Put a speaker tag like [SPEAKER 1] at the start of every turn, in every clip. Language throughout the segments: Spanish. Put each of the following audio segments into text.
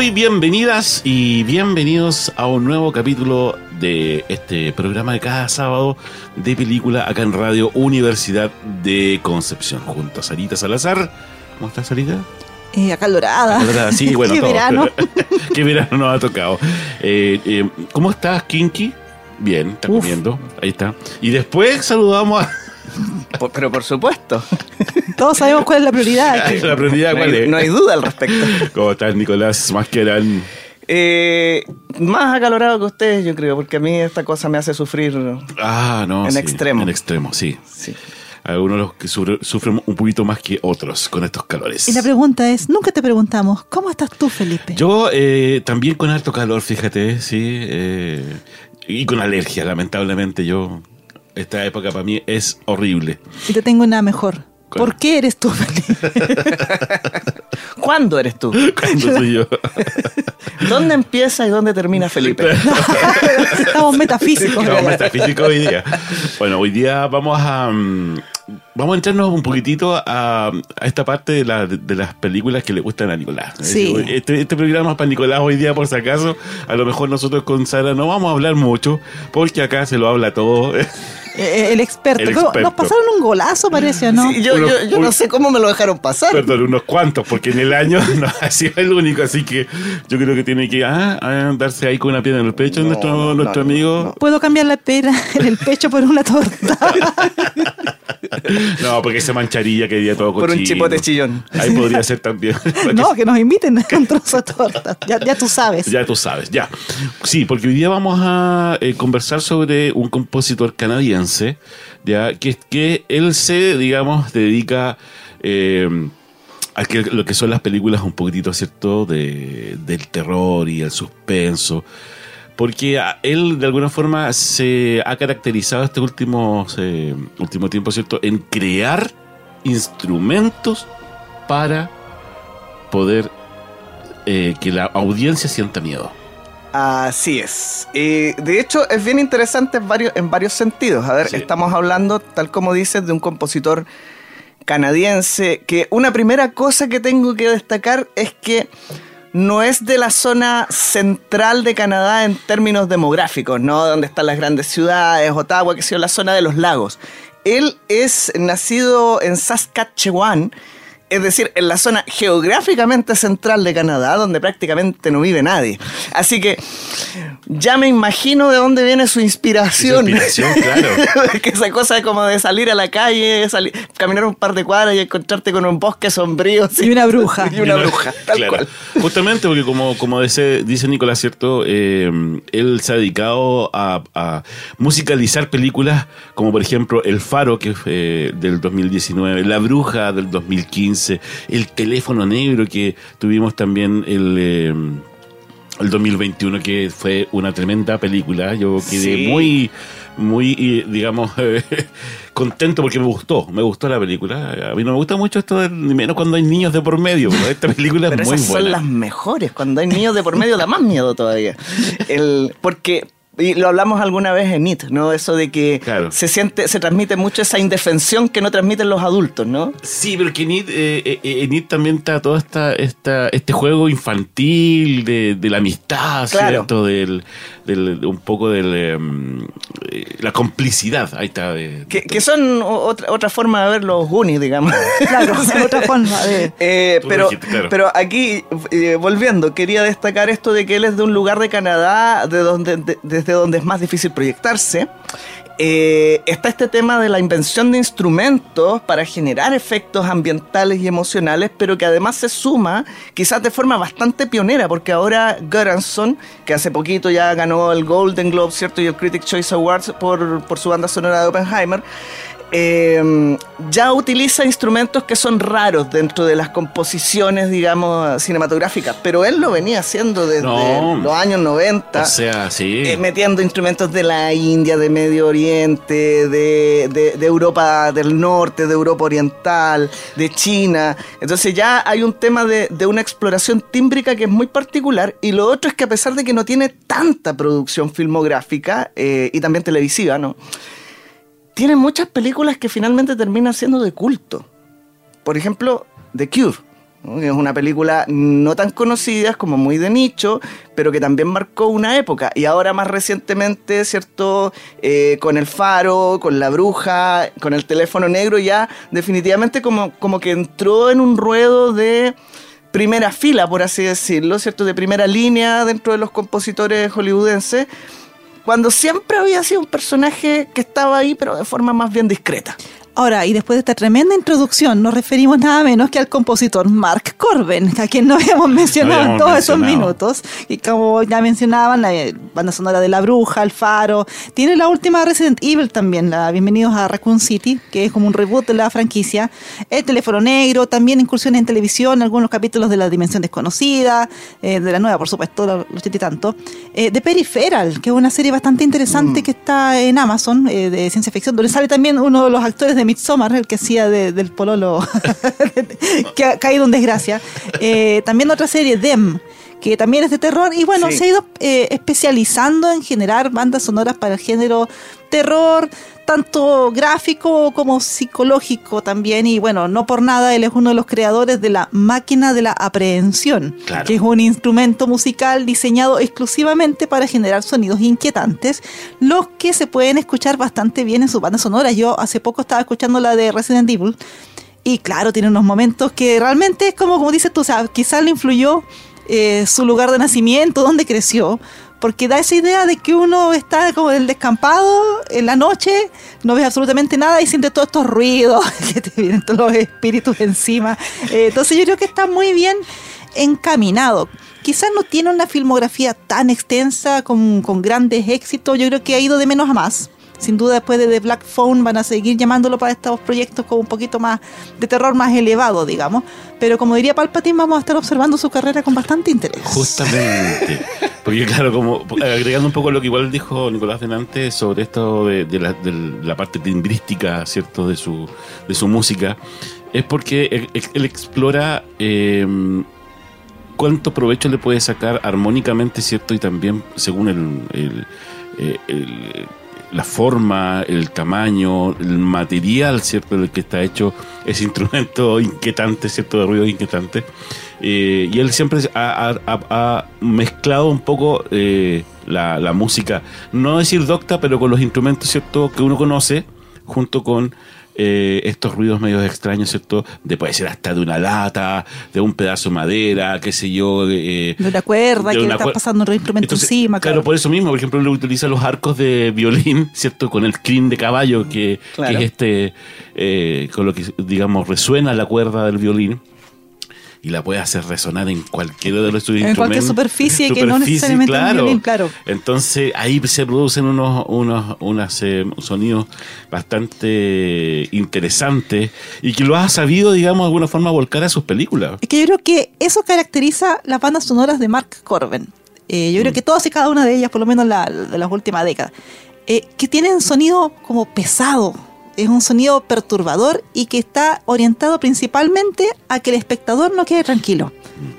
[SPEAKER 1] Muy bienvenidas y bienvenidos a un nuevo capítulo de este programa de cada sábado de película acá en Radio Universidad de Concepción, junto a Sarita Salazar. ¿Cómo estás, Sarita?
[SPEAKER 2] Eh, acalorada.
[SPEAKER 1] Acalorada, Sí, bueno,
[SPEAKER 2] Qué
[SPEAKER 1] todo.
[SPEAKER 2] verano.
[SPEAKER 1] Qué verano nos ha tocado. Eh, eh, ¿Cómo estás, Kinky? Bien, está
[SPEAKER 2] Uf.
[SPEAKER 1] comiendo. Ahí está. Y después saludamos a
[SPEAKER 3] Por- pero por supuesto,
[SPEAKER 2] Todos sabemos cuál es la prioridad.
[SPEAKER 1] la prioridad.
[SPEAKER 3] no
[SPEAKER 1] ¿Cuál
[SPEAKER 3] hay,
[SPEAKER 1] es?
[SPEAKER 3] no hay duda al respecto.
[SPEAKER 1] ¿Cómo estás, Nicolás Masquerán?
[SPEAKER 3] Eh, más acalorado que ustedes, yo creo, porque a mí esta cosa me hace sufrir.
[SPEAKER 1] Ah, no.
[SPEAKER 3] En
[SPEAKER 1] sí,
[SPEAKER 3] extremo.
[SPEAKER 1] En extremo, sí.
[SPEAKER 3] Sí.
[SPEAKER 1] Algunos los que sufre- sufren un poquito más que otros con estos calores.
[SPEAKER 2] Y la pregunta es, nunca te preguntamos, ¿cómo estás tú, Felipe?
[SPEAKER 1] Yo eh, también con harto calor, fíjate, sí. eh, y con alergia, lamentablemente. Yo, esta época para mí es horrible.
[SPEAKER 2] Y te tengo una mejor. ¿Por qué eres tú, Felipe?
[SPEAKER 3] ¿Cuándo eres tú?
[SPEAKER 1] Cuando soy yo.
[SPEAKER 3] ¿Dónde empieza y dónde termina Felipe?
[SPEAKER 2] Estamos metafísicos.
[SPEAKER 1] Estamos metafísicos hoy día. Bueno, hoy día vamos a mm, vamos a entrarnos un poquitito a, a esta parte de, la- de las películas que le gustan a Nicolás.
[SPEAKER 2] Sí.
[SPEAKER 1] Este, este programa es para Nicolás hoy día, por si acaso. A lo mejor nosotros con Sara no vamos a hablar mucho, porque acá se lo habla todo.
[SPEAKER 2] Eh, el experto.
[SPEAKER 1] El experto.
[SPEAKER 2] Nos pasaron un golazo, parece, ¿o ¿no?
[SPEAKER 3] Sí, yo,
[SPEAKER 1] Uno-
[SPEAKER 3] yo- no sé cómo me lo dejaron pasar.
[SPEAKER 1] Perdón, unos cuantos, porque en el año no ha sido el único, así que yo creo que tiene que ah, ah, darse ahí con una piedra en el pecho
[SPEAKER 3] No,
[SPEAKER 1] nuestro,
[SPEAKER 3] no,
[SPEAKER 1] nuestro
[SPEAKER 3] no,
[SPEAKER 1] amigo.
[SPEAKER 3] no.
[SPEAKER 2] ¿Puedo cambiar la pera en el pecho por una torta?
[SPEAKER 1] No, porque se mancharía que día todo
[SPEAKER 3] Por un
[SPEAKER 1] cochino.
[SPEAKER 3] chipote chillón.
[SPEAKER 1] Ahí podría ser también.
[SPEAKER 2] no, que nos inviten a un trozo de torta. Ya, ya tú sabes.
[SPEAKER 1] Ya tú sabes, ya. Sí, porque hoy día vamos a eh, conversar sobre un compositor canadiense, ya que, que él se, digamos, dedica eh, a lo que son las películas un poquitito, ¿cierto?, de, del terror y el suspenso. Porque él, de alguna forma, se ha caracterizado este último, eh, último tiempo, ¿cierto?, en crear instrumentos para poder eh, que la audiencia sienta miedo.
[SPEAKER 3] Así es. Eh, de hecho, es bien interesante en varios, en varios sentidos. A ver,
[SPEAKER 1] Sí.
[SPEAKER 3] estamos hablando, tal como dices, de un compositor canadiense que una primera cosa que tengo que destacar es que no es de la zona central de Canadá en términos demográficos, ¿no? Donde están las grandes ciudades, Ottawa, que sea la zona de los lagos. Él es nacido en Saskatchewan, es decir, en la zona geográficamente central de Canadá, donde prácticamente no vive nadie. Así que ya me imagino de dónde viene su inspiración.
[SPEAKER 1] Su inspiración, claro.
[SPEAKER 3] que esa cosa como de salir a la calle, salir- caminar un par de cuadras y encontrarte con un bosque sombrío. sí.
[SPEAKER 2] Y una bruja.
[SPEAKER 3] Y una bruja, tal
[SPEAKER 1] Claro.
[SPEAKER 3] cual.
[SPEAKER 1] Justamente porque como, como dice, dice Nicolás, ¿cierto? Eh, él se ha dedicado a, a musicalizar películas como por ejemplo El Faro, que fue eh, del 2019, La Bruja del 2015, El Teléfono Negro, que tuvimos también el... eh, el 2021 que fue una tremenda película yo quedé
[SPEAKER 3] Sí.
[SPEAKER 1] muy muy eh, digamos contento porque me gustó me gustó la película a mí no me gusta mucho esto de, ni menos cuando hay niños de por medio pero esta película
[SPEAKER 3] Pero
[SPEAKER 1] es muy
[SPEAKER 3] esas
[SPEAKER 1] buena
[SPEAKER 3] son las mejores. Cuando hay niños de por medio da más miedo todavía. El, porque y lo hablamos alguna vez en IT, ¿no? Eso de que
[SPEAKER 1] Claro.
[SPEAKER 3] se siente, se transmite mucho esa indefensión que no transmiten los adultos, ¿no?
[SPEAKER 1] Sí, pero que en It, eh, eh, en It también está todo esta, esta, este juego infantil de, de la amistad,
[SPEAKER 3] Claro.
[SPEAKER 1] ¿cierto? Del, del- un poco de la complicidad. Ahí está. de-
[SPEAKER 3] Que, que son otra, otra forma de ver los Goonies, digamos.
[SPEAKER 2] Claro, otra forma de...
[SPEAKER 3] Eh, pero,
[SPEAKER 1] dijiste, claro.
[SPEAKER 3] pero aquí, eh, volviendo, quería destacar esto de que él es de un lugar de Canadá de donde, de- desde donde es más difícil proyectarse. Eh, está este tema de la invención de instrumentos para generar efectos ambientales y emocionales, pero que además se suma quizás de forma bastante pionera, porque ahora Göransson, que hace poquito ya ganó el Golden Globe, ¿cierto? Y el Critics Choice Awards por, por su banda sonora de Oppenheimer, eh, ya utiliza instrumentos que son raros dentro de las composiciones, digamos, cinematográficas, pero él lo venía haciendo desde
[SPEAKER 1] No.
[SPEAKER 3] los años 90.
[SPEAKER 1] O sea, sí.
[SPEAKER 3] eh, metiendo instrumentos de la India, de Medio Oriente, de, de- de Europa del Norte, de Europa Oriental, de China. Entonces ya hay un tema de, de una exploración tímbrica que es muy particular. Y lo otro es que a pesar de que no tiene tanta producción filmográfica eh, y también televisiva, ¿no? Tiene muchas películas que finalmente terminan siendo de culto. Por ejemplo, The Cure. ¿no? Es una película no tan conocida, como muy de nicho, pero que también marcó una época. Y ahora más recientemente, ¿cierto? Eh, con El Faro, con La Bruja, con El Teléfono Negro, ya definitivamente como, como que entró en un ruedo de primera fila, por así decirlo, ¿cierto? De primera línea dentro de los compositores hollywoodenses, cuando siempre había sido un personaje que estaba ahí, pero de forma más bien discreta.
[SPEAKER 2] Ahora, y después de esta tremenda introducción, nos referimos nada menos que al compositor Mark Corben, a quien no habíamos mencionado en todos esos minutos. Y como ya mencionaban, la eh, banda sonora de La Bruja, El Faro. Tiene la última Resident Evil también, la Bienvenidos a Raccoon City, que es como un reboot de la franquicia. El Teléfono Negro, también incursiones en televisión, algunos capítulos de La Dimensión Desconocida, eh, de la nueva, por supuesto, los y tanto. Eh, The Peripheral, que es una serie bastante interesante que está en Amazon, eh, de ciencia ficción, donde sale también uno de los actores de Midsommar, el que hacía de- del pololo que ha caído en desgracia. Eh, también otra serie, Them, que también es de terror. Y bueno,
[SPEAKER 3] Sí.
[SPEAKER 2] se ha ido eh, especializando en generar bandas sonoras para el género terror, tanto gráfico como psicológico también. Y bueno, no por nada, él es uno de los creadores de la máquina de la aprehensión,
[SPEAKER 1] Claro.
[SPEAKER 2] que es un instrumento musical diseñado exclusivamente para generar sonidos inquietantes, los que se pueden escuchar bastante bien en sus bandas sonoras. Yo hace poco estaba escuchando la de Resident Evil. Y claro, tiene unos momentos que realmente es como, como dices tú, o sea, quizás le influyó eh, su lugar de nacimiento, donde creció, porque da esa idea de que uno está como en el descampado en la noche, no ves absolutamente nada y siente todos estos ruidos que te vienen todos los espíritus encima. Eh, entonces yo creo que está muy bien encaminado. Quizás no tiene una filmografía tan extensa con grandes éxitos, yo creo que ha ido de menos a más. Sin duda después de The Black Phone van a seguir llamándolo para estos proyectos con un poquito más de terror más elevado, digamos. Pero como diría Palpatine, vamos a estar observando su carrera con bastante interés.
[SPEAKER 1] Justamente. Porque claro, como agregando un poco lo que igual dijo Nicolás Denante sobre esto de, de la, de la parte timbrística, ¿cierto? De su, de su música, es porque él, él explora eh, cuánto provecho le puede sacar armónicamente, ¿cierto? Y también según el, el- eh, el- la forma, el tamaño, el material, ¿cierto? Del que está hecho ese instrumento inquietante, ¿cierto? De ruido inquietante. Eh, y él siempre ha, ha- ha- mezclado un poco eh, la, la música, no decir docta, pero con los instrumentos, ¿cierto? Que uno conoce, junto con eh, estos ruidos medios extraños, ¿cierto? De puede ser hasta de una lata, de un pedazo de madera, qué sé yo. De, eh,
[SPEAKER 2] De una cuerda
[SPEAKER 1] de
[SPEAKER 2] que
[SPEAKER 1] una
[SPEAKER 2] está
[SPEAKER 1] cuer-
[SPEAKER 2] pasando un instrumento
[SPEAKER 1] Entonces,
[SPEAKER 2] encima.
[SPEAKER 1] Claro, por eso mismo, por ejemplo, él utiliza los arcos de violín, ¿cierto? Con el crin de caballo, que,
[SPEAKER 3] Claro.
[SPEAKER 1] que es este, eh, con lo que, digamos, resuena la cuerda del violín. Y la puede hacer resonar en cualquiera de los sus
[SPEAKER 2] En
[SPEAKER 1] instrumentos.
[SPEAKER 2] cualquier superficie que no necesariamente violín, claro.
[SPEAKER 1] Entonces ahí se producen unos, unos, unos eh, sonidos bastante interesantes y que lo ha sabido, digamos, de alguna forma volcar a sus películas.
[SPEAKER 2] Es que yo creo que eso caracteriza las bandas sonoras de Mark Corben. Eh, yo creo que todas y cada una de ellas, por lo menos la, de las últimas décadas, eh, que tienen sonido como pesado. Es un sonido perturbador y que está orientado principalmente a que el espectador no quede tranquilo.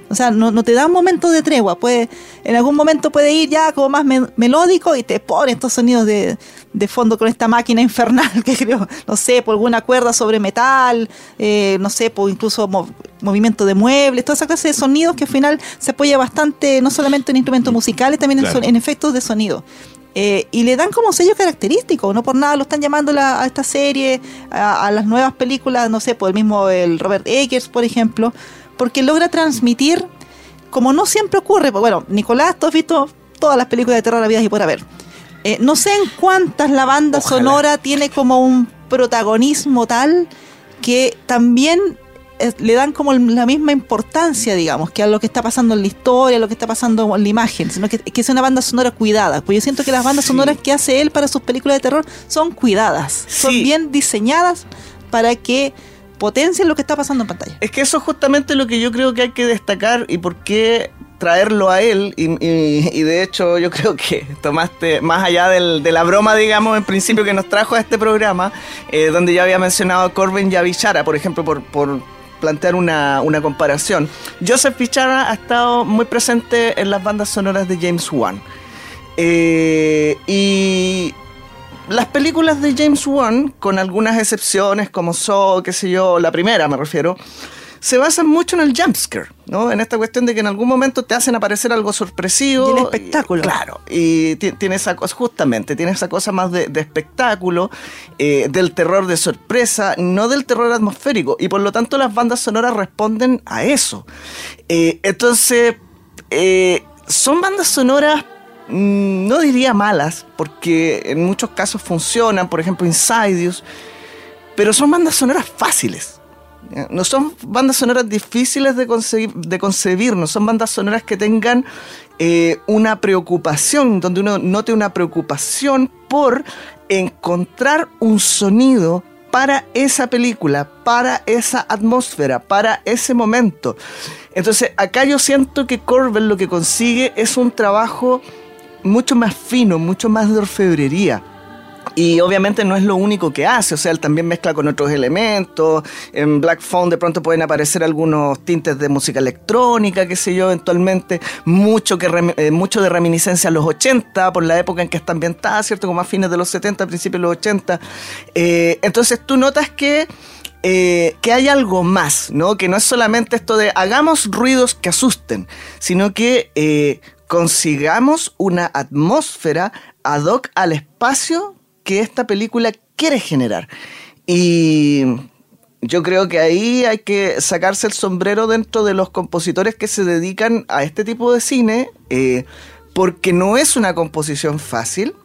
[SPEAKER 2] O sea, no, no te da un momento de tregua. Puede, en algún momento puede ir ya como más me- melódico y te pone estos sonidos de, de fondo con esta máquina infernal que creo, no sé, por alguna cuerda sobre metal, eh, no sé, por incluso mo- movimiento de muebles, toda esa clase de sonidos que al final se apoya bastante, no solamente en instrumentos musicales, también
[SPEAKER 1] Claro.
[SPEAKER 2] en efectos de sonido. Eh, y le dan como sello característico, no por nada lo están llamando la- a esta serie, a, a las nuevas películas, no sé, por el mismo el Robert Eggers, por ejemplo, porque logra transmitir, como no siempre ocurre, pues, bueno, Nicolás, tú has visto todas las películas de terror de la vida y por haber. Eh, no sé en cuántas la banda
[SPEAKER 3] Ojalá.
[SPEAKER 2] sonora tiene como un protagonismo tal que también le dan como la misma importancia, digamos, que a lo que está pasando en la historia, a lo que está pasando en la imagen, sino que, que es una banda sonora cuidada. Pues yo siento que las bandas
[SPEAKER 3] Sí.
[SPEAKER 2] sonoras que hace él para sus películas de terror son cuidadas, son bien diseñadas para que potencien lo que está pasando en pantalla.
[SPEAKER 3] Es que eso es justamente lo que yo creo que hay que destacar y por qué traerlo a él. Y, y- y de hecho yo creo que tomaste, más allá del- de la broma, digamos, en principio que nos trajo a este programa, eh, donde ya había mencionado a Corbin y a Bichara, por ejemplo, por, por plantear una, una comparación. Joseph Bichara ha estado muy presente en las bandas sonoras de James Wan. Eh, y las películas de James Wan, con algunas excepciones como So, qué sé yo, la primera me refiero, se basan mucho en el jumpscare, ¿no? En esta cuestión de que en algún momento te hacen aparecer algo sorpresivo.
[SPEAKER 2] Y el espectáculo.
[SPEAKER 3] claro, y ti- tiene esa cosa, justamente, tiene esa cosa más de, de espectáculo, eh, del terror de sorpresa, no del terror atmosférico. Y por lo tanto las bandas sonoras responden a eso. Eh, entonces, eh, son bandas sonoras mm, no diría malas, porque en muchos casos funcionan, por ejemplo Insidious, pero son bandas sonoras fáciles. No son bandas sonoras difíciles de concebir, de concebir, no son bandas sonoras que tengan eh, una preocupación, donde uno note una preocupación por encontrar un sonido para esa película, para esa atmósfera, para ese momento. Entonces, acá yo siento que Corbin lo que consigue es un trabajo mucho más fino, mucho más de orfebrería. Y obviamente no es lo único que hace, o sea, él también mezcla con otros elementos. En Black Phone de pronto pueden aparecer algunos tintes de música electrónica, qué sé yo, eventualmente. Mucho, que eh, mucho de reminiscencia a los 80, por la época en que está ambientada, ¿cierto? Como a fines de los 70, principios de los 80. Eh, entonces tú notas que eh, que hay algo más, ¿no? Que no es solamente esto de hagamos ruidos que asusten, sino que consigamos una atmósfera ad hoc al espacio que esta película quiere generar. Y yo creo que ahí hay que sacarse el sombrero dentro de los compositores que se dedican a este tipo de cine, eh, porque no es una composición fácil.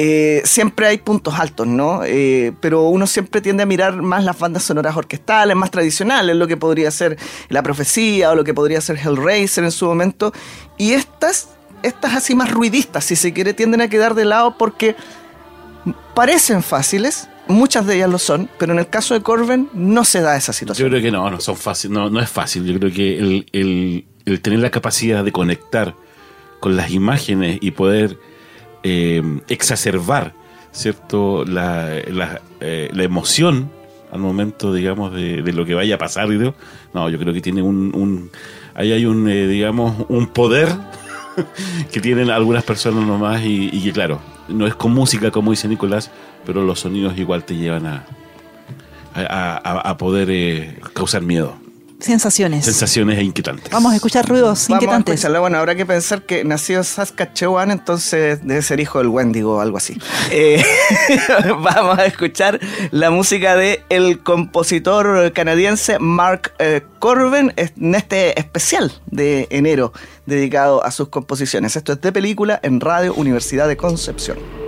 [SPEAKER 3] Eh, siempre hay puntos altos, ¿no? Eh, pero uno siempre tiende a mirar más las bandas sonoras orquestales, más tradicionales, lo que podría ser La Profecía o lo que podría ser Hellraiser en su momento. Y estas, estas así más ruidistas, si se quiere, tienden a quedar de lado porque parecen fáciles, muchas de ellas lo son, pero en el caso de Corben no se da esa
[SPEAKER 1] Yo
[SPEAKER 3] situación.
[SPEAKER 1] creo que no, no son fácil, no, no es fácil. Yo creo que el, el- el tener la capacidad de conectar con las imágenes y poder eh, exacerbar, ¿cierto? La, la, eh, la emoción al momento, digamos, de, de lo que vaya a pasar, ¿no? No, yo creo que tiene un, un ahí hay un, eh, digamos, un poder que tienen algunas personas nomás y, y que claro, no es con música como dice Nicolás, pero los sonidos igual te llevan a, a, poder eh, causar miedo,
[SPEAKER 2] Sensaciones.
[SPEAKER 1] sensaciones inquietantes.
[SPEAKER 2] Vamos a escuchar ruidos
[SPEAKER 3] Vamos a
[SPEAKER 2] inquietantes.
[SPEAKER 3] escucharla. Bueno, habrá que pensar que nació en Saskatchewan, entonces debe ser hijo del Wendigo o algo así. Eh, vamos a escuchar la música de el compositor canadiense Mark eh, Corbin en este especial de enero dedicado a sus composiciones. Esto es de película en Radio Universidad de Concepción.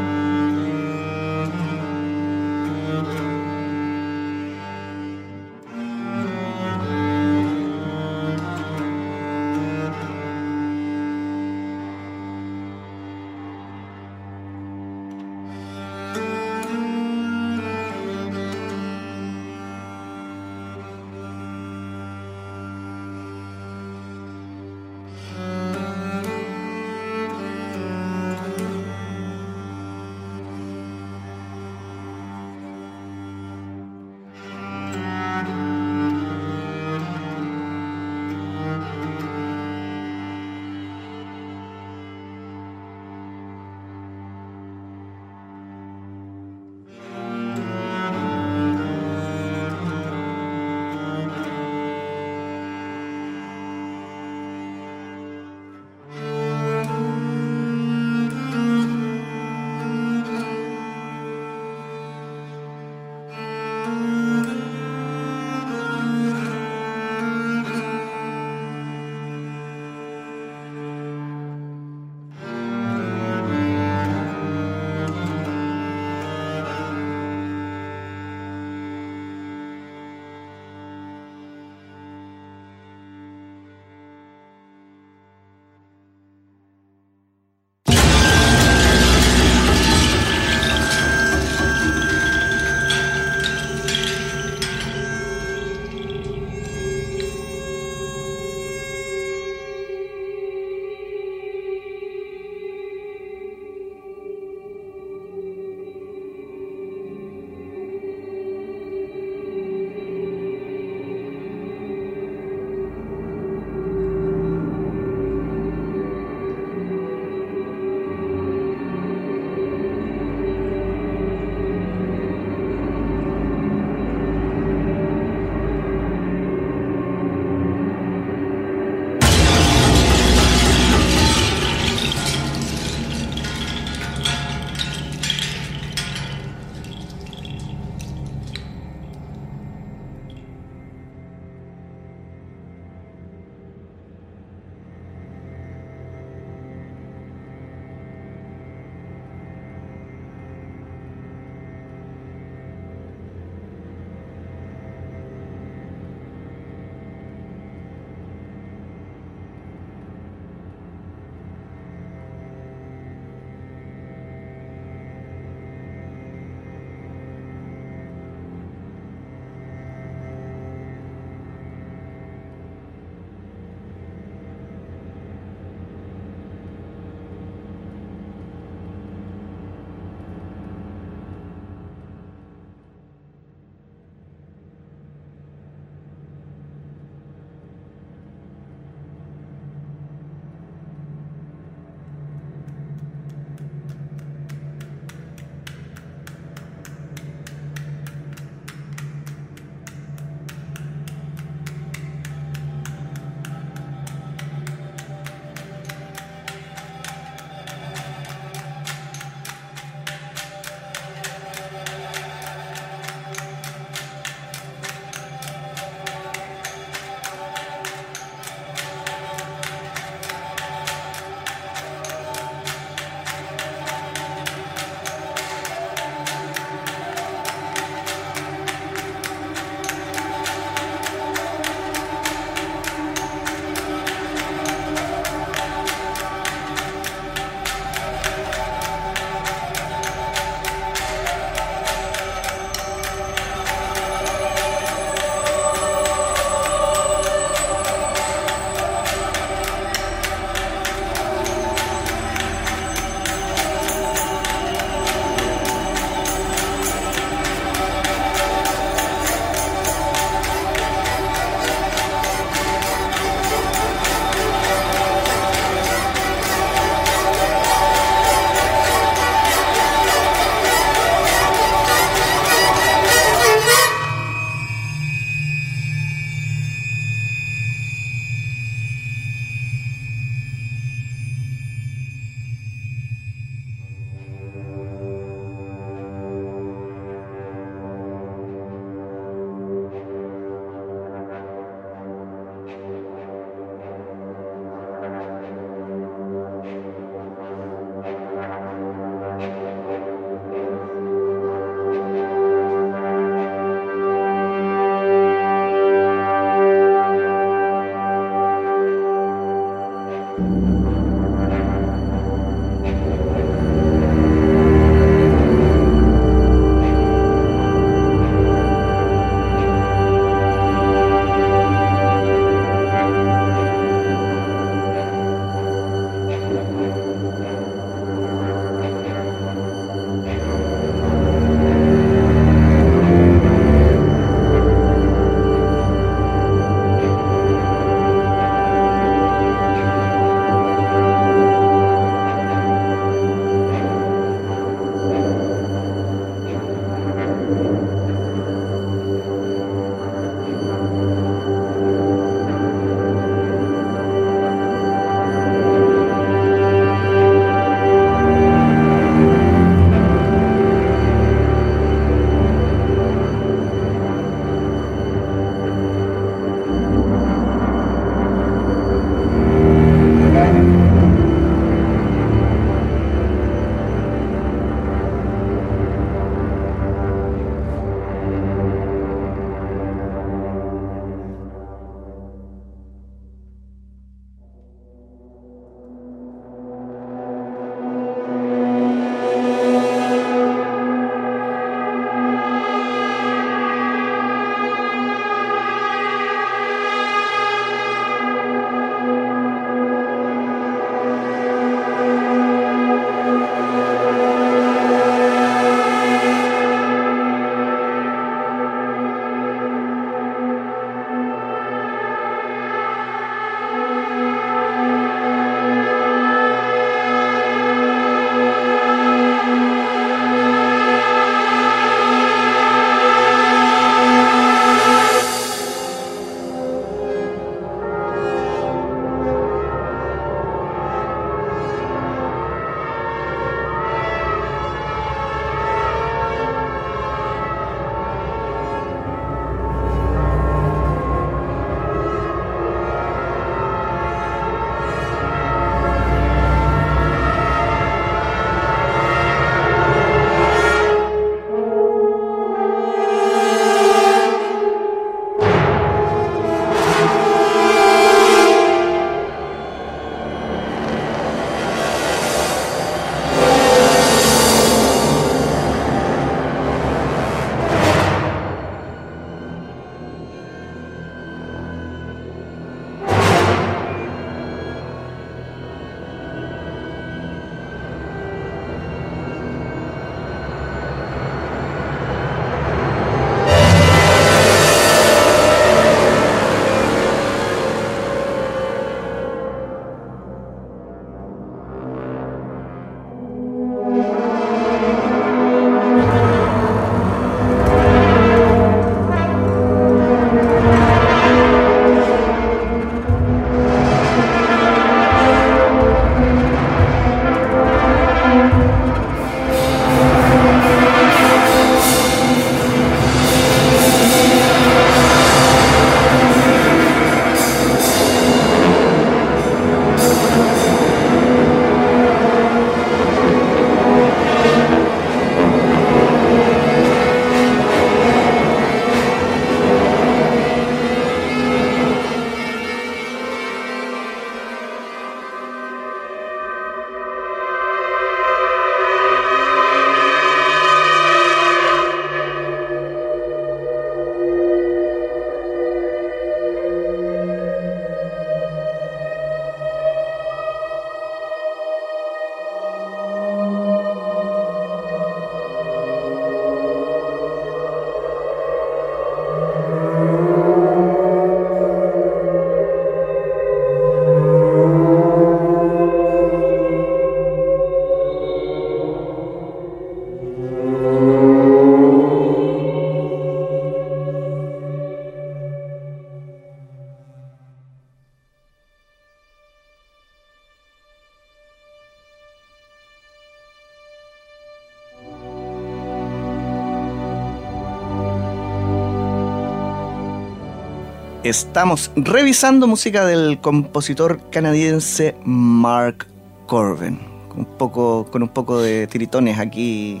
[SPEAKER 3] Estamos revisando música del compositor canadiense Mark Corbin. Un poco, con un poco de tiritones aquí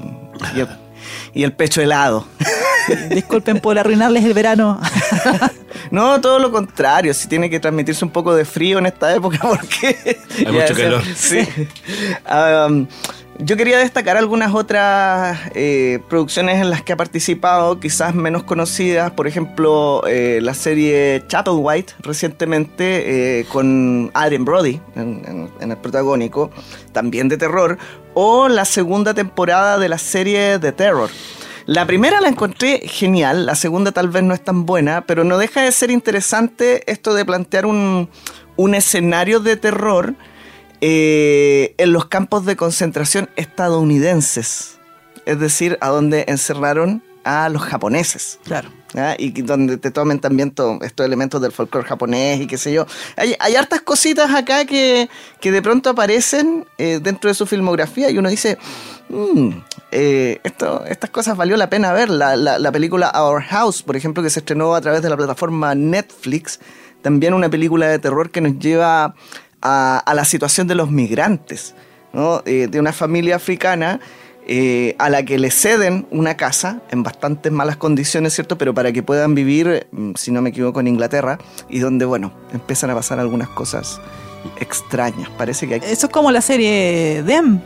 [SPEAKER 3] y el, y el pecho helado.
[SPEAKER 2] Disculpen por arruinarles el verano.
[SPEAKER 3] No, todo lo contrario, si tiene que transmitirse un poco de frío en esta época porque...
[SPEAKER 1] Hay mucho calor.
[SPEAKER 3] Sí. Um, yo quería destacar algunas otras eh, producciones en las que ha participado, quizás menos conocidas, por ejemplo, eh, la serie Chapel White recientemente eh, con Adrian Brody en, en- en el protagónico, también de terror, o la segunda temporada de la serie The Terror. La primera la encontré genial, la segunda tal vez no es tan buena, pero no deja de ser interesante esto de plantear un, un escenario de terror eh, en los campos de concentración estadounidenses, es decir, a donde encerraron a los japoneses.
[SPEAKER 2] Claro.
[SPEAKER 3] Y donde te tomen también to- estos elementos del folclore japonés y qué sé yo. Hay, hay hartas cositas acá que, que de pronto aparecen eh, dentro de su filmografía y uno dice, "Mm, eh, esto, estas cosas valió la pena ver. La, la- la película Our House, por ejemplo, que se estrenó a través de la plataforma Netflix, también una película de terror que nos lleva a, a la situación de los migrantes, ¿no? Eh, de una familia africana eh, a la que le ceden una casa en bastantes malas condiciones, ¿cierto? Pero para que puedan vivir, mm, si no me equivoco, en Inglaterra, y donde, bueno, empiezan a pasar algunas cosas extrañas. Parece que hay...
[SPEAKER 2] Eso es como la serie Dem.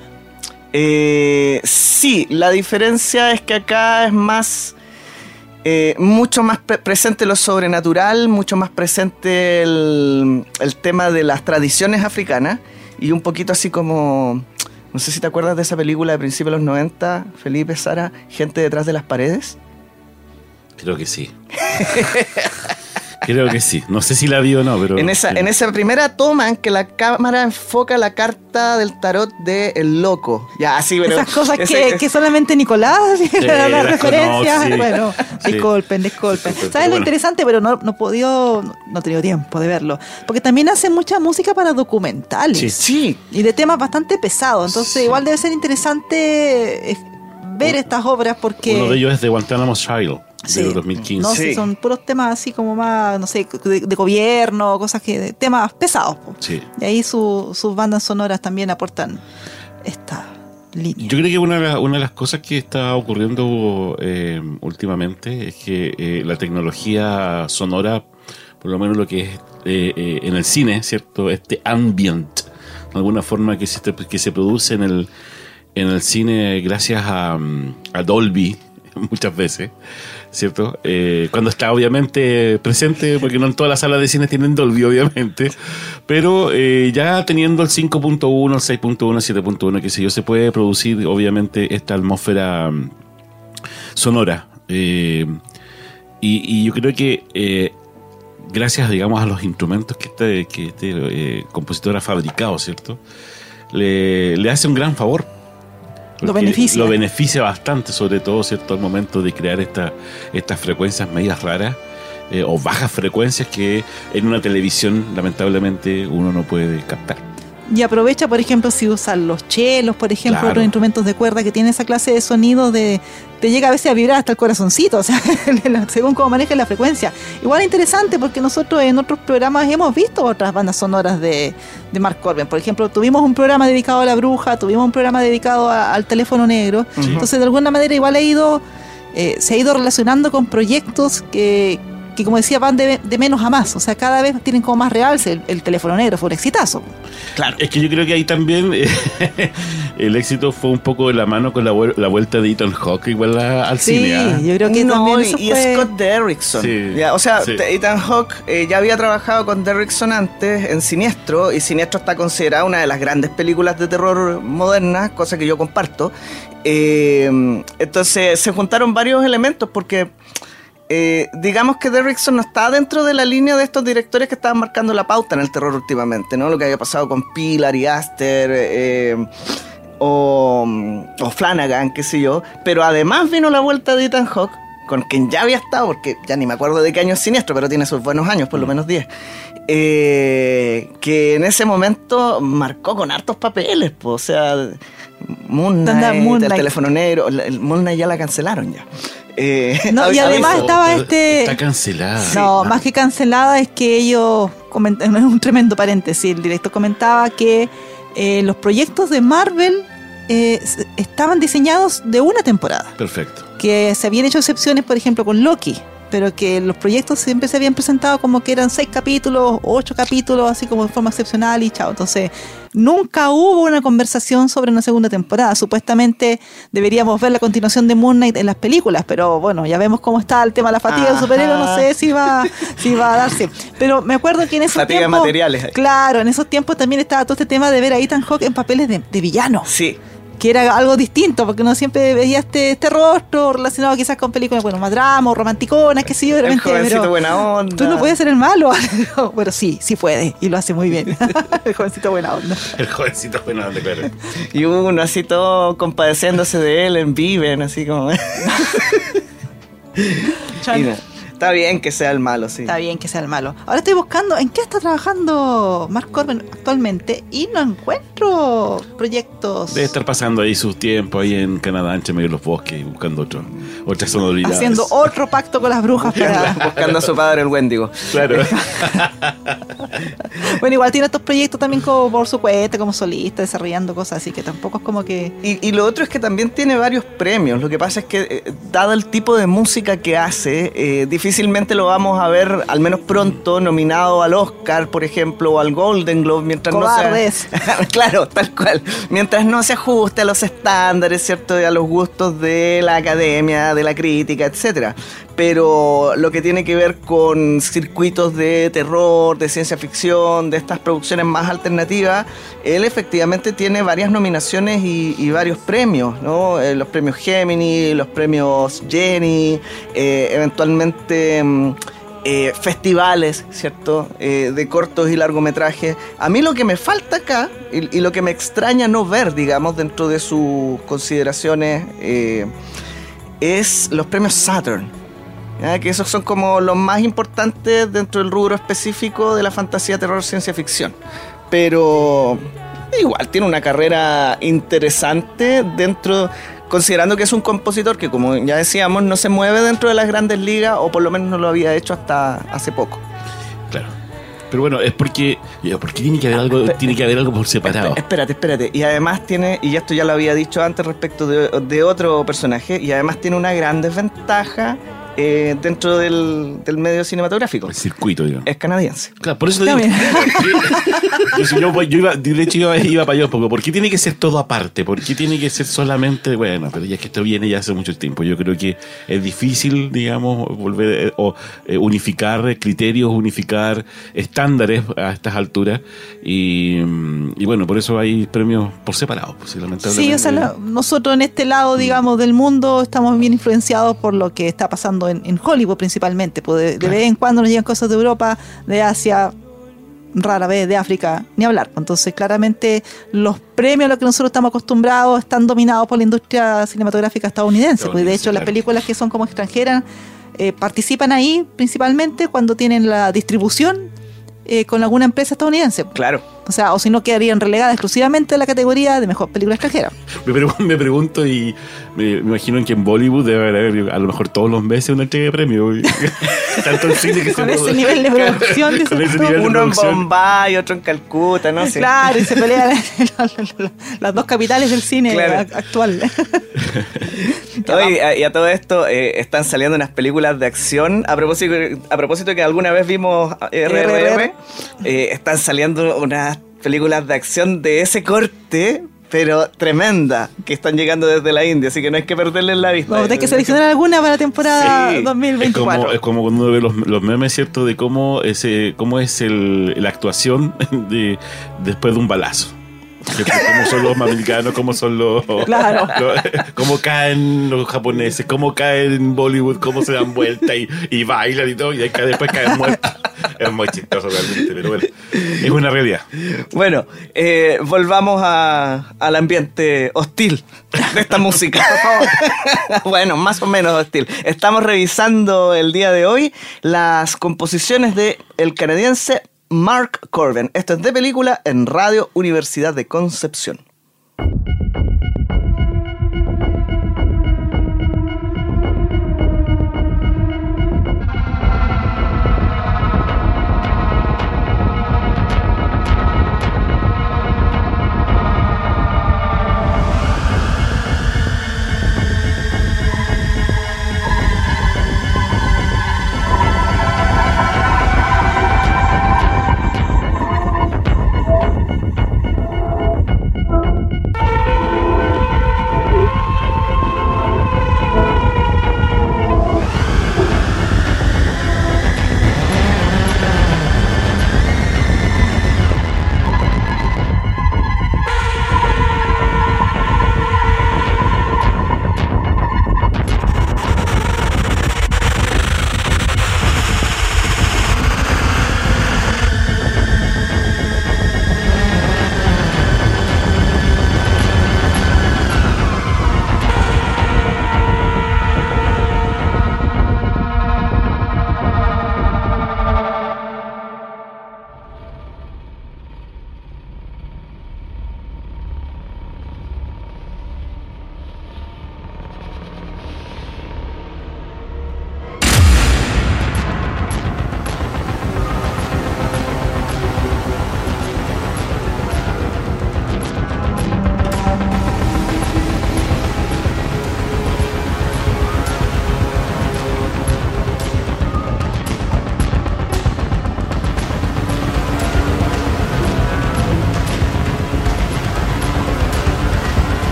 [SPEAKER 3] Eh, sí, la diferencia es que acá es más... eh, mucho más pre- presente lo sobrenatural, mucho más presente el, el tema de las tradiciones africanas y un poquito así como... No sé si te acuerdas de esa película de principios de los 90, Felipe, Sara, Gente detrás de las paredes.
[SPEAKER 1] Creo que sí. Creo que sí. No sé si la vi o no, pero.
[SPEAKER 3] En esa, en esa primera toma en que la cámara enfoca la carta del tarot de El Loco. Ya, así, pero...
[SPEAKER 2] Esas cosas
[SPEAKER 3] ese-
[SPEAKER 2] que, que solamente Nicolás la
[SPEAKER 1] las
[SPEAKER 2] referencia.
[SPEAKER 1] conoce.
[SPEAKER 2] Bueno,
[SPEAKER 1] Sí.
[SPEAKER 2] disculpen, disculpen. ¿Sabes lo interesante? Pero no, no he podido, no he tenido tiempo de verlo. Porque también hace mucha música para documentales.
[SPEAKER 1] Sí.
[SPEAKER 3] Sí,
[SPEAKER 2] Y de temas bastante pesados. Entonces, igual debe ser interesante eh, ver estas obras porque.
[SPEAKER 1] Uno de ellos es de Guantánamo Child,
[SPEAKER 2] Sí.
[SPEAKER 1] de 2015.
[SPEAKER 2] No, Sí. son puros temas así como más, no sé, de, de gobierno, cosas que, de- temas pesados. po.
[SPEAKER 1] Sí.
[SPEAKER 2] Y ahí su- sus bandas sonoras también aportan esta línea.
[SPEAKER 1] Yo creo que una de, las, una de las cosas que está ocurriendo eh, últimamente es que eh, la tecnología sonora, por lo menos lo que es eh, eh, en el cine, ¿cierto? Este ambient, de alguna forma que se, que se produce en el, en el cine gracias a, mm, a Dolby muchas veces, ¿cierto? Eh, cuando está obviamente presente, porque no en todas las salas de cine tienen Dolby, obviamente, pero eh, ya teniendo el 5.1, el 6.1, el 7.1, qué sé yo, se puede producir obviamente esta atmósfera mm, sonora. Eh, y, yo creo que eh, gracias, digamos, a los instrumentos que este, que este eh, compositor ha fabricado, ¿cierto? Le hace un gran favor.
[SPEAKER 2] Lo beneficia.
[SPEAKER 1] Lo beneficia bastante, sobre todo, ¿cierto? Al momento de crear esta, estas frecuencias medias raras eh, o bajas frecuencias que en una televisión, lamentablemente, uno no puede captar.
[SPEAKER 2] Y aprovecha, por ejemplo, si usan los chelos, por ejemplo,
[SPEAKER 1] Claro.
[SPEAKER 2] otros instrumentos de cuerda que tienen esa clase de sonido de te llega a veces a vibrar hasta el corazoncito, o sea, según cómo maneja la frecuencia. Igual es interesante porque nosotros en otros programas hemos visto otras bandas sonoras de, de Mark Corbin. Por ejemplo, tuvimos un programa dedicado a la bruja, tuvimos un programa dedicado a- al teléfono negro. Entonces, de alguna manera, igual ha ido, eh, se ha ido relacionando con proyectos que, que, como decía, van de, de menos a más. O sea, cada vez tienen como más realce. El, el teléfono negro fue un exitazo.
[SPEAKER 3] claro.
[SPEAKER 1] Es que yo creo que ahí también eh, el éxito fue un poco de la mano con la, la vuelta de Ethan Hawke igual a- al
[SPEAKER 2] Sí,
[SPEAKER 1] cine. ¿ah?
[SPEAKER 2] yo creo que
[SPEAKER 3] no,
[SPEAKER 2] también
[SPEAKER 3] y,
[SPEAKER 2] eso
[SPEAKER 3] y
[SPEAKER 2] fue-
[SPEAKER 3] Scott Derrickson.
[SPEAKER 1] Sí,
[SPEAKER 3] Ya, o sea,
[SPEAKER 1] sí.
[SPEAKER 3] Ethan Hawke eh, ya había trabajado con Derrickson antes en Siniestro, y Siniestro está considerada una de las grandes películas de terror modernas, cosa que yo comparto. Eh, entonces se juntaron varios elementos porque. Eh, digamos que Derrickson no está dentro de la línea de estos directores que estaban marcando la pauta en el terror últimamente, ¿no? Lo que había pasado con Pilar y Aster, eh, o, o Flanagan, qué sé yo. Pero además vino la vuelta de Ethan Hawke, con quien ya había estado, porque ya ni me acuerdo de qué año es siniestro, pero tiene sus buenos años, por lo menos 10. eh, que en ese momento marcó con hartos papeles, po, o sea, Moon Knight,
[SPEAKER 2] Moon
[SPEAKER 3] el teléfono negro, el, el Moon Knight ya la cancelaron ya. Eh,
[SPEAKER 2] No, y además
[SPEAKER 1] Eso,
[SPEAKER 2] estaba este-
[SPEAKER 1] Está cancelada.
[SPEAKER 2] No, más que cancelada es que ellos, coment- es un tremendo paréntesis, el director comentaba que eh, los proyectos de Marvel eh, estaban diseñados de una temporada,
[SPEAKER 1] Perfecto.
[SPEAKER 2] que se habían hecho excepciones, por ejemplo, con Loki, pero que los proyectos siempre se habían presentado como que eran seis capítulos, ocho capítulos, así como de forma excepcional y chao. Entonces, nunca hubo una conversación sobre una segunda temporada. Supuestamente deberíamos ver la continuación de Moon Knight en las películas, pero bueno, ya vemos cómo está el tema de la fatiga del superhéroe, no sé si va, si va a darse. Pero me acuerdo que en esos
[SPEAKER 3] Fatiga de
[SPEAKER 2] tiempos...
[SPEAKER 3] materiales.
[SPEAKER 2] Claro, en esos tiempos también estaba todo este tema de ver a Ethan Hawke en papeles de, de villano
[SPEAKER 3] Sí,
[SPEAKER 2] que era algo distinto, porque uno siempre veía este, este rostro relacionado quizás con películas, bueno, más drama o romanticonas, qué sé yo, de
[SPEAKER 3] el
[SPEAKER 2] repente,
[SPEAKER 3] jovencito
[SPEAKER 2] pero
[SPEAKER 3] buena onda.
[SPEAKER 2] tú no puedes ser el malo. bueno, sí, sí puede, y lo hace muy bien. el jovencito buena onda.
[SPEAKER 1] El jovencito bueno, claro.
[SPEAKER 3] Y uno así todo compadeciéndose de él en Viven, así como... Está bien que sea el malo, sí.
[SPEAKER 2] Está bien que sea el malo. Ahora estoy buscando en qué está trabajando Mark Corbin actualmente y no encuentro proyectos
[SPEAKER 1] Debe estar pasando ahí sus tiempos ahí en Canadá, entre medio de los bosques, y buscando otro, otras sonoridades.
[SPEAKER 2] haciendo otro pacto con las brujas para...
[SPEAKER 3] Buscando a su padre el Wendigo.
[SPEAKER 1] Claro.
[SPEAKER 2] Bueno, igual tiene estos proyectos también como por su cuenta, como solista, desarrollando cosas, así que tampoco es como que...
[SPEAKER 3] Y, y lo otro es que también tiene varios premios. Lo que pasa es que, eh, dado el tipo de música que hace, eh, difícilmente lo vamos a ver, al menos pronto, nominado al Oscar, por ejemplo, o al Golden Globe, mientras
[SPEAKER 2] Cobardes.
[SPEAKER 3] no sea. claro, tal cual. Mientras no se ajuste a los estándares, ¿cierto? Y a los gustos de la academia, de la crítica, etcétera. Pero lo que tiene que ver con circuitos de terror, de ciencia ficción, de estas producciones más alternativas, él efectivamente tiene varias nominaciones y, varios premios, ¿no? Eh, los premios Gemini, los premios Jenny, eh, eventualmente mm, eh, festivales, ¿cierto? De cortos y largometrajes. A mí lo que me falta acá y, lo que me extraña no ver, digamos, dentro de sus consideraciones, es los premios Saturn. ¿Ya? Que esos son como los más importantes dentro del rubro específico de la fantasía, terror, ciencia ficción. Pero igual tiene una carrera interesante dentro, considerando que es un compositor que, como ya decíamos, no se mueve dentro de las grandes ligas, o por lo menos no lo había hecho hasta hace poco.
[SPEAKER 1] Claro. Pero bueno, es porque. ya, ¿Por qué tiene que haber algo, tiene que haber algo por separado?
[SPEAKER 3] Espérate, espérate. Y además tiene, y esto ya lo había dicho antes respecto de, de otro personaje, y además tiene una gran desventaja eh, dentro del, del medio cinematográfico.
[SPEAKER 1] El circuito, digamos.
[SPEAKER 3] Es canadiense.
[SPEAKER 1] Claro, por eso te digo. Yo, si yo, yo iba, de hecho iba, iba para allá un poco. ¿Por qué tiene que ser todo aparte? ¿Por qué tiene que ser solamente, bueno, pero ya es que esto viene ya hace mucho tiempo. Yo creo que es difícil, digamos, volver eh, o eh, unificar criterios, unificar estándares a estas alturas. Y, y bueno, por eso hay premios por separado, pues, sí, lamentablemente.
[SPEAKER 2] Sí, o sea, la- nosotros en este lado, digamos, del mundo estamos bien influenciados por lo que está pasando en, en Hollywood principalmente. Pues de, de vez en cuando nos llegan cosas de Europa, de Asia, rara vez de África, ni hablar. Entonces, claramente los premios a los que nosotros estamos acostumbrados están dominados por la industria cinematográfica estadounidense. Pues, de hecho, las películas que son como extranjeras eh, participan ahí principalmente cuando tienen la distribución eh, con alguna empresa estadounidense.
[SPEAKER 3] Claro.
[SPEAKER 2] O sea, o si no quedarían relegadas exclusivamente a la categoría de mejor película extranjera.
[SPEAKER 1] Me, pregun- me pregunto y me, me imagino que en Bollywood debe haber a lo mejor todos los meses una entrega de premios. Tanto en cine que
[SPEAKER 2] Con
[SPEAKER 1] se
[SPEAKER 2] ese nivel de producción,
[SPEAKER 1] Con ese nivel de
[SPEAKER 3] Uno en
[SPEAKER 1] producción.
[SPEAKER 3] Bombay, otro en Calcuta, no sé.
[SPEAKER 2] Claro, y se pelean las dos capitales del cine
[SPEAKER 3] Claro.
[SPEAKER 2] actual.
[SPEAKER 3] Oye, a- y a todo esto eh, están saliendo unas películas de acción. A propósito, a propósito que alguna vez vimos eh, RRR, eh, están saliendo unas películas de acción de ese corte, pero tremenda, que están llegando desde la India, así que no hay que perderles la vista.
[SPEAKER 2] Vamos a tener que seleccionar alguna para la temporada
[SPEAKER 3] Sí.
[SPEAKER 1] Es
[SPEAKER 2] 2024.
[SPEAKER 1] como, es como cuando uno ve los, los memes, ¿cierto? De cómo, ese, cómo es el, la actuación de, después de un balazo. Cómo son los americanos, cómo son los,
[SPEAKER 2] Claro.
[SPEAKER 1] los- Cómo caen los japoneses, cómo caen en Bollywood, cómo se dan vuelta y, y bailan y todo, y después caen muertos. Es muy chistoso realmente, pero bueno, es una realidad.
[SPEAKER 3] Bueno, eh, volvamos a- al ambiente hostil de esta música. bueno, más o menos hostil. Estamos revisando el día de hoy las composiciones de el canadiense Mark Corbin. Esto es de película en Radio Universidad de Concepción.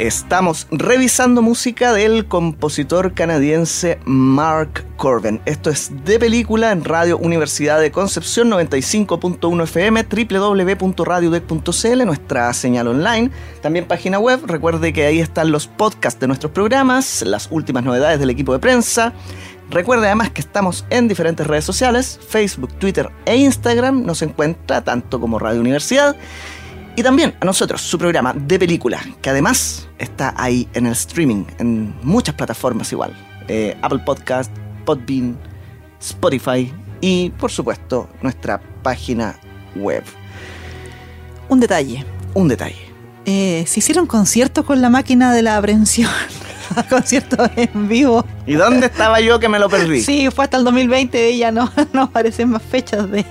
[SPEAKER 3] Estamos revisando música del compositor canadiense Mark Corbin. Esto es de película en Radio Universidad de Concepción 95.1 FM, www.radiodec.cl, nuestra señal online, también página web. Recuerde que ahí están los podcasts de nuestros programas, las últimas novedades del equipo de prensa. Recuerde además que estamos en diferentes redes sociales, Facebook, Twitter e Instagram. Nos encuentra tanto como Radio Universidad. Y también a nosotros, su programa de película, que además está ahí en el streaming, en muchas plataformas igual. Eh, Apple Podcast, Podbean, Spotify y por supuesto nuestra página web.
[SPEAKER 2] Un detalle.
[SPEAKER 3] Un detalle.
[SPEAKER 2] Eh, se hicieron conciertos con la máquina de la aprehensión. conciertos en vivo.
[SPEAKER 3] ¿Y dónde estaba yo que me lo perdí?
[SPEAKER 2] Sí, fue hasta el 2020 y ya no, no aparecen más fechas de...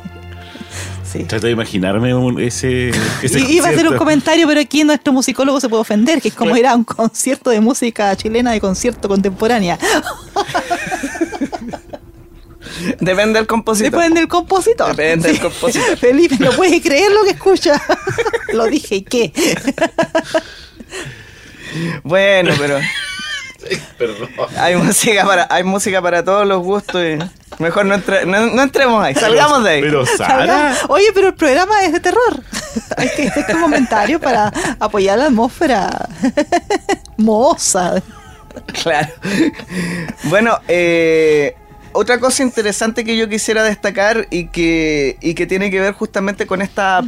[SPEAKER 2] Sí.
[SPEAKER 1] Trato de imaginarme un- ese,
[SPEAKER 2] Iba a hacer un comentario, pero aquí nuestro musicólogo se puede ofender, que es como ir a un concierto de música chilena de concierto contemporánea.
[SPEAKER 3] Depende del compositor.
[SPEAKER 2] Depende del compositor.
[SPEAKER 3] Depende del compositor.
[SPEAKER 2] Felipe, no puede creer lo que escucha. lo dije, ¿y qué?
[SPEAKER 3] Bueno, pero
[SPEAKER 1] Perdón.
[SPEAKER 3] hay música para, hay música para todos los gustos y mejor no, entre- no, no entremos ahí, salgamos de ahí.
[SPEAKER 1] Pero Sara.
[SPEAKER 2] Oye, pero el programa es de terror. Hay que hacer un comentario para apoyar la atmósfera moza.
[SPEAKER 3] Claro. Bueno, eh, otra cosa interesante que yo quisiera destacar y que, y que tiene que ver justamente con esta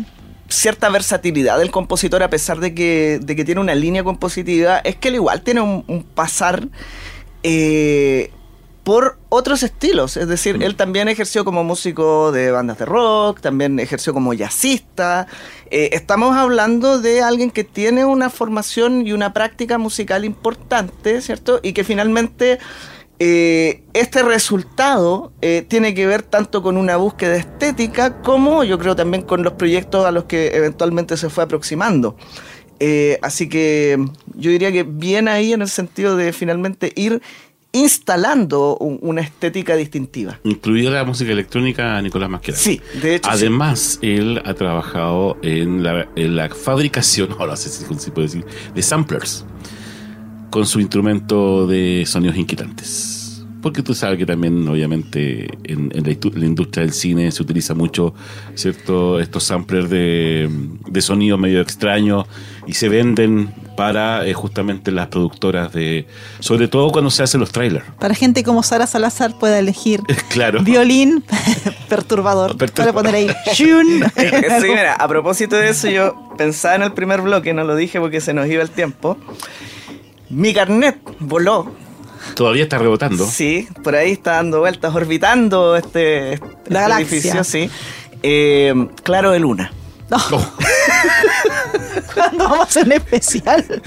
[SPEAKER 3] cierta versatilidad del compositor, a pesar de que, de que tiene una línea compositiva, es que él igual tiene un, un pasar eh, por otros estilos. Es decir,
[SPEAKER 1] Mm.
[SPEAKER 3] él también ejerció como músico de bandas de rock, también ejerció como jazzista. Eh, estamos hablando de alguien que tiene una formación y una práctica musical importante, ¿cierto? Y que finalmente eh, este resultado eh, tiene que ver tanto con una búsqueda estética como yo creo también con los proyectos a los que eventualmente se fue aproximando. Eh, así que yo diría que bien ahí en el sentido de finalmente ir instalando un- una estética distintiva.
[SPEAKER 1] Incluida la música electrónica Nicolás Masquerano.
[SPEAKER 3] Sí, de hecho. sí.
[SPEAKER 1] Además, él ha trabajado en la, en la fabricación, ahora no sé si se puede decir, de samplers con su instrumento de sonidos inquietantes. Porque tú sabes que también, obviamente, en, en la, indu- la industria del cine se utiliza mucho, ¿cierto? Estos samplers de, de sonidos medio extraños y se venden para eh, justamente las productoras de. Sobre todo cuando se hacen los trailers.
[SPEAKER 2] Para gente como Sara Salazar pueda elegir
[SPEAKER 1] Claro.
[SPEAKER 2] violín perturbador,
[SPEAKER 1] Perturbador.
[SPEAKER 2] para poner ahí Shun.
[SPEAKER 3] Sí, mira, a propósito de eso, yo pensaba en el primer bloque, no lo dije porque se nos iba el tiempo. Mi carnet voló.
[SPEAKER 1] Todavía está rebotando.
[SPEAKER 3] Sí, por ahí está dando vueltas, orbitando este, este
[SPEAKER 2] La galaxia.
[SPEAKER 3] edificio, sí. Eh, claro de luna.
[SPEAKER 2] No.
[SPEAKER 1] Oh.
[SPEAKER 2] ¿Cuándo vamos a hacer un especial?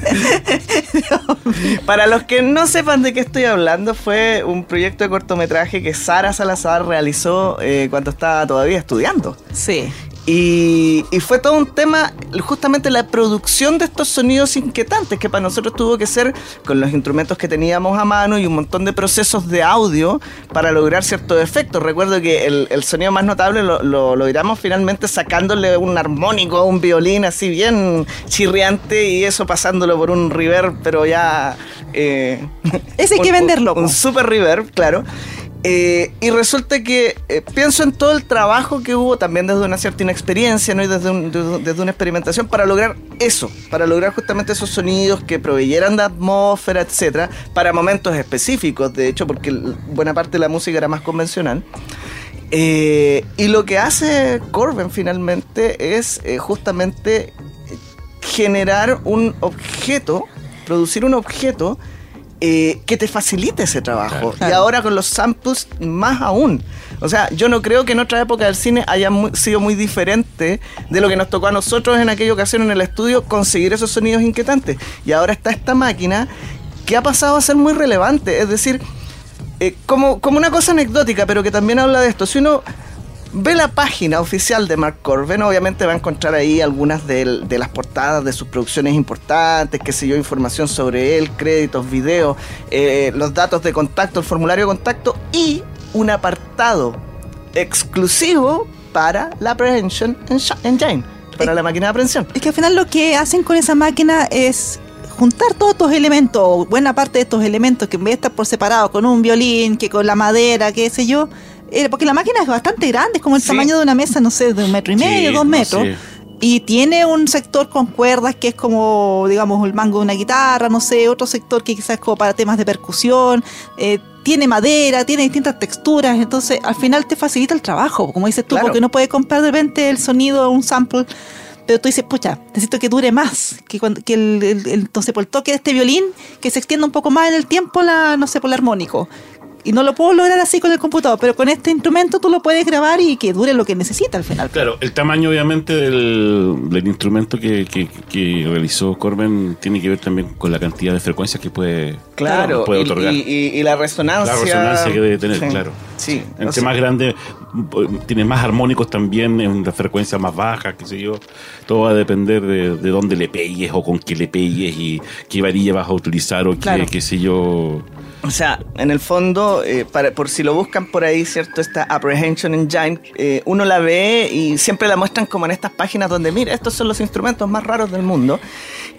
[SPEAKER 3] Para los que no sepan de qué estoy hablando, fue un proyecto de cortometraje que Sara Salazar realizó eh, cuando estaba todavía estudiando.
[SPEAKER 2] sí.
[SPEAKER 3] Y, y fue todo un tema, justamente la producción de estos sonidos inquietantes, que para nosotros tuvo que ser con los instrumentos que teníamos a mano y un montón de procesos de audio para lograr ciertos efectos. Recuerdo que el, el sonido más notable lo, lo logramos finalmente sacándole un armónico a un violín así bien chirriante y eso pasándolo por un reverb, pero ya... eh,
[SPEAKER 2] Ese hay que venderlo,
[SPEAKER 3] Un, un super reverb, claro. Eh, y resulta que eh, pienso en todo el trabajo que hubo también desde una cierta inexperiencia ¿no? y desde, un- desde- una experimentación para lograr eso, para lograr justamente esos sonidos que proveyeran de atmósfera, etcétera, para momentos específicos, de hecho, porque buena parte de la música era más convencional. Eh, y lo que hace Corben finalmente es justamente generar un objeto, producir un objeto eh, que te facilite ese trabajo.
[SPEAKER 1] Claro.
[SPEAKER 3] Y ahora con los samples más aún. O sea, yo no creo que en otra época del cine haya sido muy diferente de lo que nos tocó a nosotros en aquella ocasión en el estudio conseguir esos sonidos inquietantes. Y ahora está esta máquina que ha pasado a ser muy relevante. Es decir, eh, como, como una cosa anecdótica, pero que también habla de esto. Si uno ve la página oficial de Mark Corben, obviamente va a encontrar ahí algunas de, de las portadas de sus producciones importantes, qué sé yo, información sobre él, créditos, videos, eh, los datos de contacto, el formulario de contacto y un apartado exclusivo para la Apprehension Engi- Engine, para la máquina de aprehensión.
[SPEAKER 2] Es que al final lo que hacen con esa máquina es juntar todos estos elementos, o buena parte de estos elementos, que en vez de estar por separado con un violín, que con la madera, qué sé yo, eh, porque la máquina es bastante grande, es como el
[SPEAKER 3] Sí.
[SPEAKER 2] tamaño de una mesa, no sé, de un metro y
[SPEAKER 1] Sí,
[SPEAKER 2] medio, dos
[SPEAKER 1] no
[SPEAKER 2] metros.
[SPEAKER 1] sé.
[SPEAKER 2] Y tiene un sector con cuerdas que es como, digamos, el mango de una guitarra, no sé, otro sector que quizás es como para temas de percusión, eh, tiene madera, tiene distintas texturas, entonces al final te facilita el trabajo, como dices tú,
[SPEAKER 3] Claro.
[SPEAKER 2] porque no puedes comprar de repente el sonido, un sample, pero tú dices, pucha, necesito que dure más, que, cuando, que el, el- el- entonces por el toque de este violín, que se extienda un poco más en el tiempo, la, no sé, por el armónico. Y no lo puedo lograr así con el computador, pero con este instrumento tú lo puedes grabar y que dure lo que necesita al final.
[SPEAKER 1] Claro, el tamaño obviamente del, del instrumento que, que- que realizó Corben tiene que ver también con la cantidad de frecuencias que puede,
[SPEAKER 3] Claro,
[SPEAKER 1] puede
[SPEAKER 3] y-
[SPEAKER 1] otorgar.
[SPEAKER 3] Y, y- y la resonancia.
[SPEAKER 1] La resonancia que debe tener,
[SPEAKER 3] Sí.
[SPEAKER 1] claro.
[SPEAKER 3] Sí.
[SPEAKER 1] Entre
[SPEAKER 3] o sea,
[SPEAKER 1] más grande, tiene más armónicos también, en la frecuencia más baja, qué sé yo. Todo va a depender de, de dónde le pegues o con qué le pegues y qué varilla vas a utilizar o qué, sé yo.
[SPEAKER 3] O sea, en el fondo, eh, para, por si lo buscan por ahí, ¿cierto? Esta Apprehension Engine, eh, uno la ve y siempre la muestran como en estas páginas donde, mira, estos son los instrumentos más raros del mundo.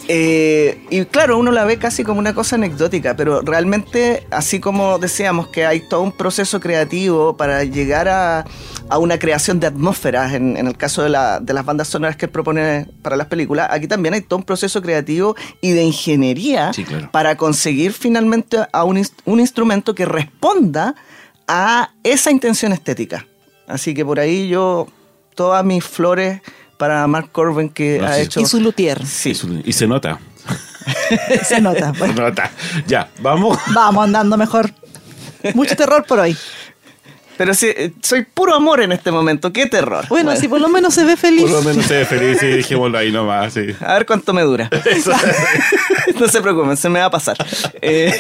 [SPEAKER 3] Eh, y claro, uno la ve casi como una cosa anecdótica, pero realmente, así como decíamos que hay todo un proceso creativo para llegar a, a una creación de atmósferas, en, en el caso de, la- de las bandas sonoras que él propone para las películas, aquí también hay todo un proceso creativo y de ingeniería
[SPEAKER 1] Sí, claro.
[SPEAKER 3] para conseguir finalmente a un instrumento que responda a esa intención estética. Así que por ahí yo, todas mis flores para Mark Corbin que
[SPEAKER 1] No,
[SPEAKER 3] ha
[SPEAKER 1] sí.
[SPEAKER 3] hecho...
[SPEAKER 2] Y su luthier.
[SPEAKER 3] Sí.
[SPEAKER 1] Y su- Y se nota.
[SPEAKER 2] Se nota.
[SPEAKER 1] Se nota. Ya, vamos.
[SPEAKER 2] vamos andando mejor. Mucho terror por hoy.
[SPEAKER 3] Pero sí, eh, soy puro amor en este momento. ¡Qué terror!
[SPEAKER 2] Bueno, si por lo menos se ve feliz.
[SPEAKER 1] Por lo menos se ve feliz y dejémoslo ahí nomás. Sí.
[SPEAKER 3] A ver cuánto me dura. no se preocupen, se me va a pasar. Eh,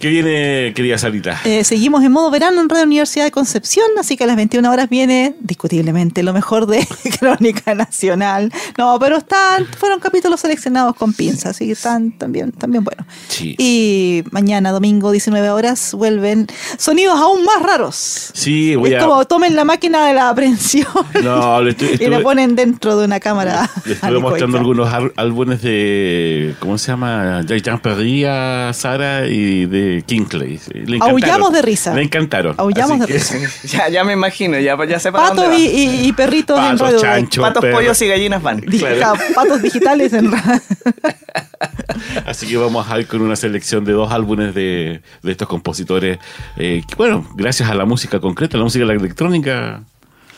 [SPEAKER 1] ¿Qué viene, querida Sarita?
[SPEAKER 2] Eh, seguimos en modo verano en Radio Universidad de Concepción, así que a las 21 horas viene discutiblemente lo mejor de Crónica Nacional. No, pero están, fueron capítulos seleccionados con pinzas, así que están también, también buenos.
[SPEAKER 1] Sí.
[SPEAKER 2] Y mañana, domingo, 19 horas, vuelven sonidos aún más raros.
[SPEAKER 1] Sí, voy
[SPEAKER 2] es
[SPEAKER 1] a.
[SPEAKER 2] como tomen la máquina de la aprehensión
[SPEAKER 1] No, le estoy-
[SPEAKER 2] y
[SPEAKER 1] estuve-
[SPEAKER 2] la ponen dentro de una cámara.
[SPEAKER 1] Le estuve mostrando algunos álbumes de. ¿Cómo se llama? De Jean Perry a Sara y de Kinkley. Sí, Le.
[SPEAKER 2] Aullamos de risa.
[SPEAKER 1] Le encantaron.
[SPEAKER 2] Aullamos
[SPEAKER 1] Así
[SPEAKER 2] de
[SPEAKER 1] que-
[SPEAKER 2] risa.
[SPEAKER 3] ya, ya me imagino, ya, ya sé para
[SPEAKER 2] Patos
[SPEAKER 3] dónde
[SPEAKER 2] y,
[SPEAKER 3] va.
[SPEAKER 2] y- y perritos en
[SPEAKER 1] Patos,
[SPEAKER 2] Radio
[SPEAKER 1] chancho,
[SPEAKER 3] Patos,
[SPEAKER 1] perro.
[SPEAKER 3] pollos y gallinas van.
[SPEAKER 1] Claro.
[SPEAKER 2] Patos digitales en radio.
[SPEAKER 1] Así que vamos a ir con una selección de dos álbumes de, de estos compositores. eh, que, bueno, gracias a la música concreta, la música electrónica,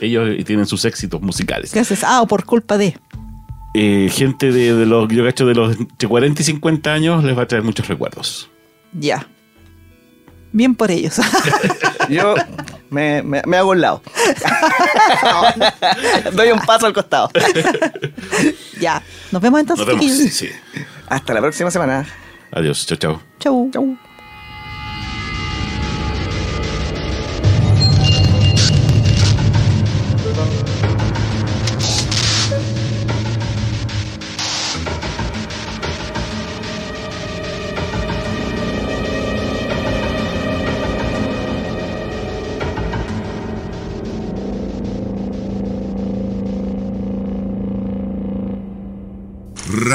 [SPEAKER 1] ellos tienen sus éxitos musicales.
[SPEAKER 2] Gracias. Ah, o por culpa de.
[SPEAKER 1] Eh, gente de, de los, yo cacho, de los entre 40 y 50 años les va a traer muchos recuerdos.
[SPEAKER 2] Ya. Bien por ellos.
[SPEAKER 3] Yo me, me- me hago un lado. Doy un paso al costado.
[SPEAKER 2] ya. Nos vemos entonces,
[SPEAKER 1] Nos vemos.
[SPEAKER 2] chiquillos.
[SPEAKER 1] Sí.
[SPEAKER 3] Hasta la próxima semana.
[SPEAKER 1] Adiós. Chao, chao.
[SPEAKER 2] Chau.
[SPEAKER 3] Chau.